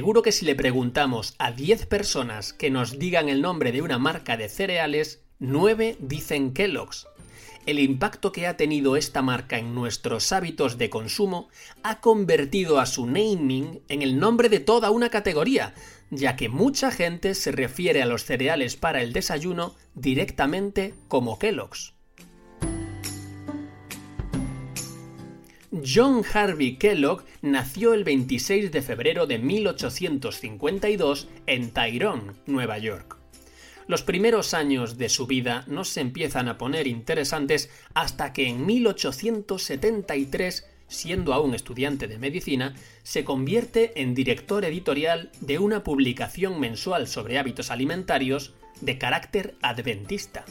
Seguro que si le preguntamos a 10 personas que nos digan el nombre de una marca de cereales, 9 dicen Kellogg's. El impacto que ha tenido esta marca en nuestros hábitos de consumo ha convertido a su naming en el nombre de toda una categoría, ya que mucha gente se refiere a los cereales para el desayuno directamente como Kellogg's. John Harvey Kellogg nació el 26 de febrero de 1852 en Tyrone, Nueva York. Los primeros años de su vida no se empiezan a poner interesantes hasta que en 1873, siendo aún estudiante de medicina, se convierte en director editorial de una publicación mensual sobre hábitos alimentarios de carácter adventista.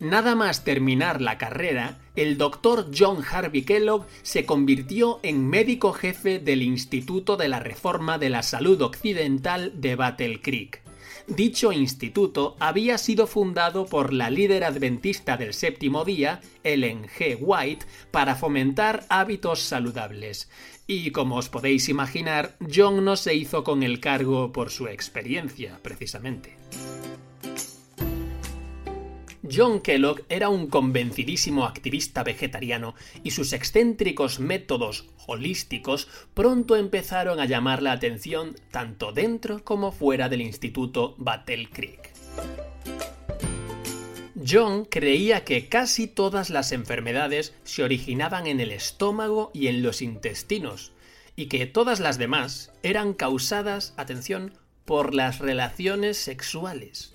Nada más terminar la carrera, el doctor John Harvey Kellogg se convirtió en médico jefe del Instituto de la Reforma de la Salud Occidental de Battle Creek. Dicho instituto había sido fundado por la líder adventista del séptimo día, Ellen G. White, para fomentar hábitos saludables. Y como os podéis imaginar, John no se hizo con el cargo por su experiencia, precisamente. John Kellogg era un convencidísimo activista vegetariano y sus excéntricos métodos holísticos pronto empezaron a llamar la atención tanto dentro como fuera del Instituto Battle Creek. John creía que casi todas las enfermedades se originaban en el estómago y en los intestinos, y que todas las demás eran causadas, atención, por las relaciones sexuales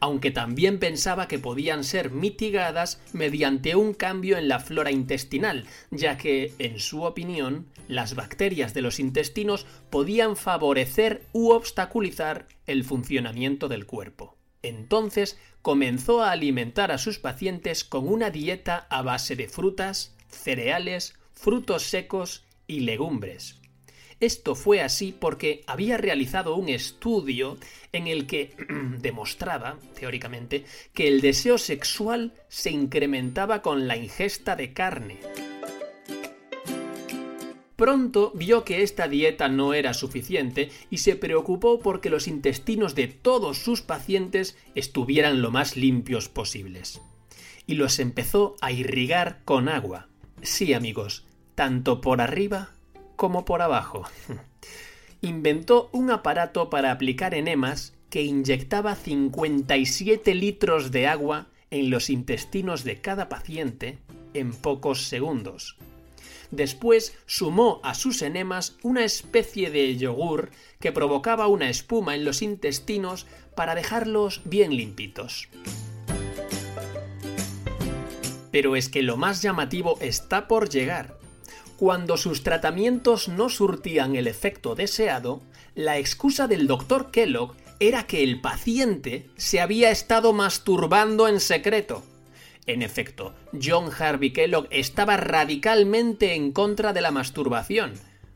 aunque también pensaba que podían ser mitigadas mediante un cambio en la flora intestinal, ya que, en su opinión, las bacterias de los intestinos podían favorecer u obstaculizar el funcionamiento del cuerpo. Entonces comenzó a alimentar a sus pacientes con una dieta a base de frutas, cereales, frutos secos y legumbres. Esto fue así porque había realizado un estudio en el que demostraba, teóricamente, que el deseo sexual se incrementaba con la ingesta de carne. Pronto vio que esta dieta no era suficiente y se preocupó porque los intestinos de todos sus pacientes estuvieran lo más limpios posibles. Y los empezó a irrigar con agua. Sí, amigos, tanto por arriba como por abajo. Inventó un aparato para aplicar enemas que inyectaba 57 litros de agua en los intestinos de cada paciente en pocos segundos. Después sumó a sus enemas una especie de yogur que provocaba una espuma en los intestinos para dejarlos bien limpitos. Pero es que lo más llamativo está por llegar. Cuando sus tratamientos no surtían el efecto deseado, la excusa del doctor Kellogg era que el paciente se había estado masturbando en secreto. En efecto, John Harvey Kellogg estaba radicalmente en contra de la masturbación.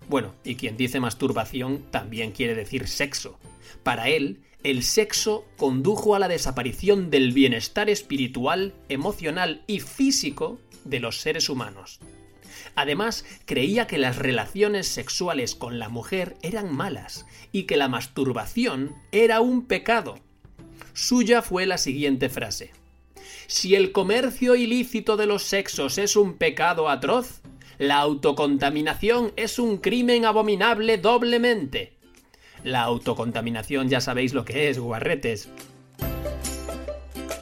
Bueno, y quien dice masturbación también quiere decir sexo. Para él, el sexo condujo a la desaparición del bienestar espiritual, emocional y físico de los seres humanos. Además, creía que las relaciones sexuales con la mujer eran malas y que la masturbación era un pecado. Suya fue la siguiente frase. Si el comercio ilícito de los sexos es un pecado atroz, la autocontaminación es un crimen abominable doblemente. La autocontaminación ya sabéis lo que es, guarretes.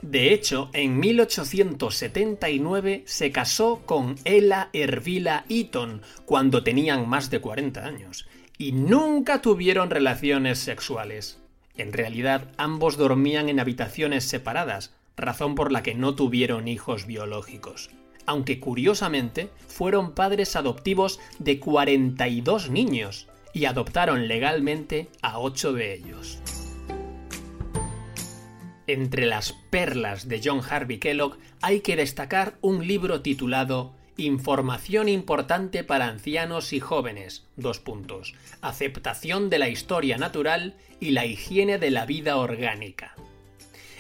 De hecho, en 1879 se casó con Ella Ervila Eaton cuando tenían más de 40 años y nunca tuvieron relaciones sexuales. En realidad, ambos dormían en habitaciones separadas, razón por la que no tuvieron hijos biológicos. Aunque curiosamente, fueron padres adoptivos de 42 niños y adoptaron legalmente a 8 de ellos. Entre las perlas de John Harvey Kellogg hay que destacar un libro titulado Información importante para ancianos y jóvenes. Dos puntos. Aceptación de la historia natural y la higiene de la vida orgánica.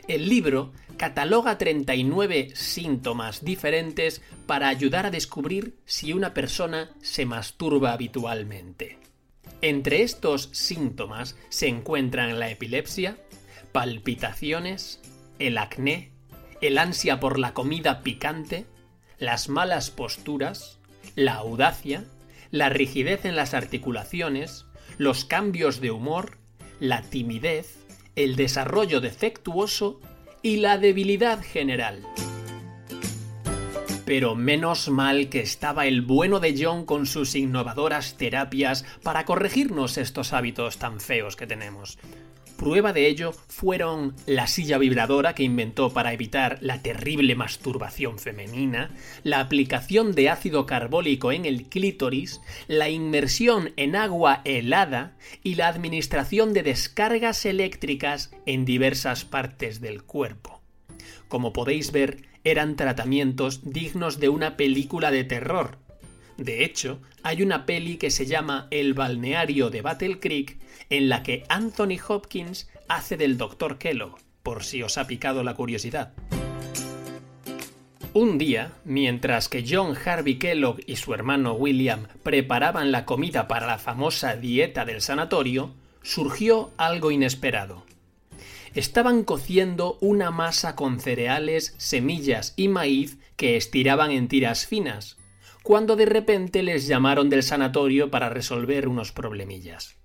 El libro cataloga 39 síntomas diferentes para ayudar a descubrir si una persona se masturba habitualmente. Entre estos síntomas se encuentran la epilepsia, palpitaciones, el acné, el ansia por la comida picante, las malas posturas, la audacia, la rigidez en las articulaciones, los cambios de humor, la timidez, el desarrollo defectuoso y la debilidad general. Pero menos mal que estaba el bueno de John con sus innovadoras terapias para corregirnos estos hábitos tan feos que tenemos. Prueba de ello fueron la silla vibradora que inventó para evitar la terrible masturbación femenina, la aplicación de ácido carbólico en el clítoris, la inmersión en agua helada y la administración de descargas eléctricas en diversas partes del cuerpo. Como podéis ver, eran tratamientos dignos de una película de terror, de hecho, hay una peli que se llama El balneario de Battle Creek en la que Anthony Hopkins hace del Dr. Kellogg, por si os ha picado la curiosidad. Un día, mientras que John Harvey Kellogg y su hermano William preparaban la comida para la famosa dieta del sanatorio, surgió algo inesperado. Estaban cociendo una masa con cereales, semillas y maíz que estiraban en tiras finas, cuando de repente les llamaron del sanatorio para resolver unos problemillas.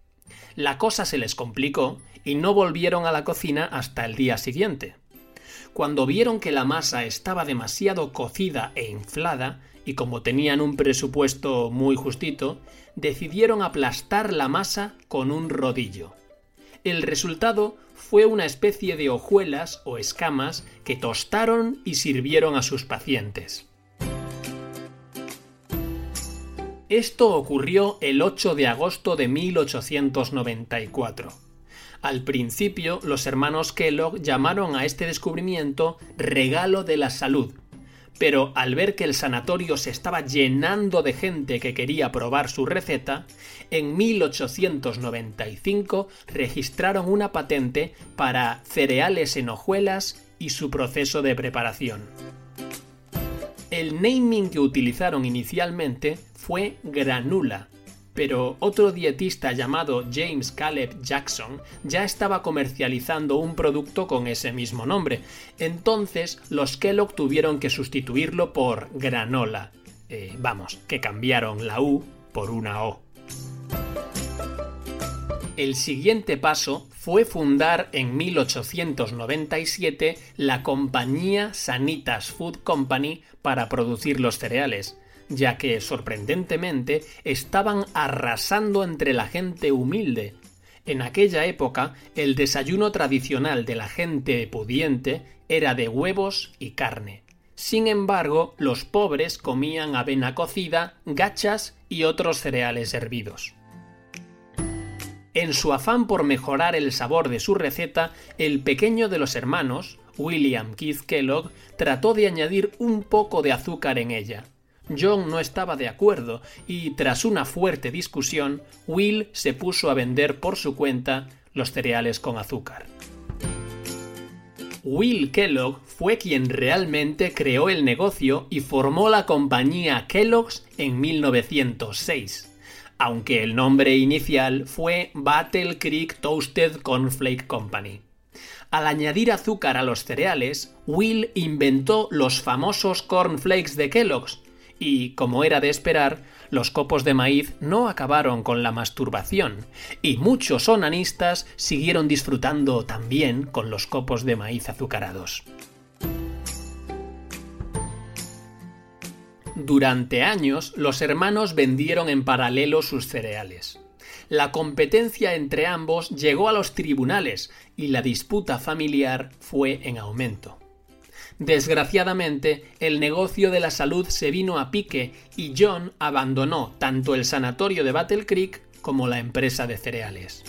La cosa se les complicó y no volvieron a la cocina hasta el día siguiente. Cuando vieron que la masa estaba demasiado cocida e inflada, y como tenían un presupuesto muy justito, decidieron aplastar la masa con un rodillo. El resultado fue una especie de hojuelas o escamas que tostaron y sirvieron a sus pacientes. Esto ocurrió el 8 de agosto de 1894. Al principio, los hermanos Kellogg llamaron a este descubrimiento regalo de la salud, pero al ver que el sanatorio se estaba llenando de gente que quería probar su receta, en 1895 registraron una patente para cereales en hojuelas y su proceso de preparación. El naming que utilizaron inicialmente fue granula, pero otro dietista llamado James Caleb Jackson ya estaba comercializando un producto con ese mismo nombre. Entonces los Kellogg tuvieron que sustituirlo por granola. Eh, vamos, que cambiaron la U por una O. El siguiente paso fue fundar en 1897 la compañía Sanitas Food Company para producir los cereales, ya que, sorprendentemente, estaban arrasando entre la gente humilde. En aquella época, el desayuno tradicional de la gente pudiente era de huevos y carne. Sin embargo, los pobres comían avena cocida, gachas y otros cereales hervidos. En su afán por mejorar el sabor de su receta, el pequeño de los hermanos, William Keith Kellogg, trató de añadir un poco de azúcar en ella. John no estaba de acuerdo y, tras una fuerte discusión, Will se puso a vender por su cuenta los cereales con azúcar. Will Kellogg fue quien realmente creó el negocio y formó la compañía Kellogg's en 1906 aunque el nombre inicial fue Battle Creek Toasted Cornflake Company. Al añadir azúcar a los cereales, Will inventó los famosos cornflakes de Kellogg's, y, como era de esperar, los copos de maíz no acabaron con la masturbación, y muchos onanistas siguieron disfrutando también con los copos de maíz azucarados. Durante años, los hermanos vendieron en paralelo sus cereales. La competencia entre ambos llegó a los tribunales y la disputa familiar fue en aumento. Desgraciadamente, el negocio de la salud se vino a pique y John abandonó tanto el sanatorio de Battle Creek como la empresa de cereales.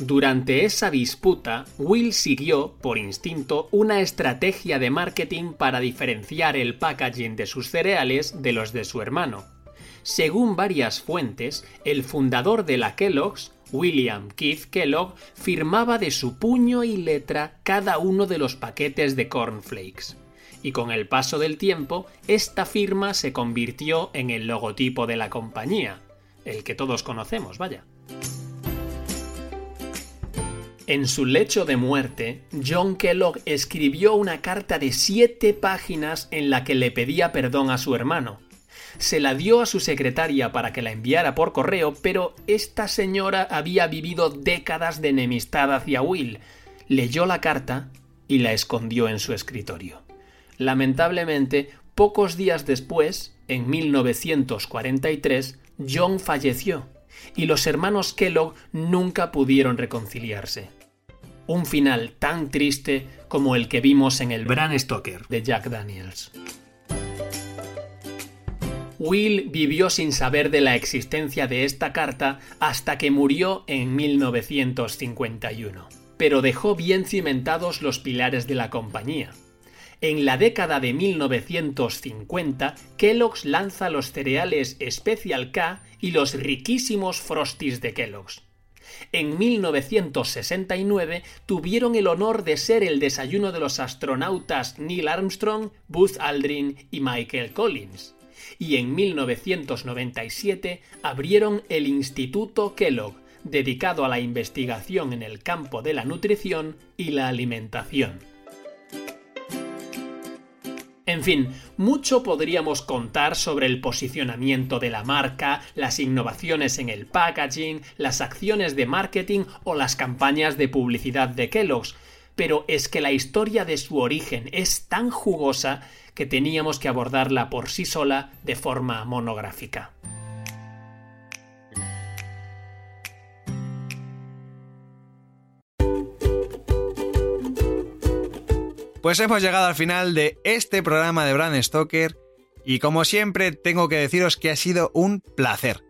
Durante esa disputa, Will siguió, por instinto, una estrategia de marketing para diferenciar el packaging de sus cereales de los de su hermano. Según varias fuentes, el fundador de la Kellogg's, William Keith Kellogg, firmaba de su puño y letra cada uno de los paquetes de cornflakes. Y con el paso del tiempo, esta firma se convirtió en el logotipo de la compañía, el que todos conocemos, vaya. En su lecho de muerte, John Kellogg escribió una carta de siete páginas en la que le pedía perdón a su hermano. Se la dio a su secretaria para que la enviara por correo, pero esta señora había vivido décadas de enemistad hacia Will. Leyó la carta y la escondió en su escritorio. Lamentablemente, pocos días después, en 1943, John falleció y los hermanos Kellogg nunca pudieron reconciliarse un final tan triste como el que vimos en el Bran Stoker de Jack Daniels. Will vivió sin saber de la existencia de esta carta hasta que murió en 1951, pero dejó bien cimentados los pilares de la compañía. En la década de 1950, Kellogg's lanza los cereales Special K y los riquísimos Frosties de Kellogg's en 1969 tuvieron el honor de ser el desayuno de los astronautas Neil Armstrong, Buzz Aldrin y Michael Collins. Y en 1997 abrieron el Instituto Kellogg, dedicado a la investigación en el campo de la nutrición y la alimentación. En fin, mucho podríamos contar sobre el posicionamiento de la marca, las innovaciones en el packaging, las acciones de marketing o las campañas de publicidad de Kellogg's, pero es que la historia de su origen es tan jugosa que teníamos que abordarla por sí sola de forma monográfica. Pues hemos llegado al final de este programa de Brand Stoker y como siempre tengo que deciros que ha sido un placer.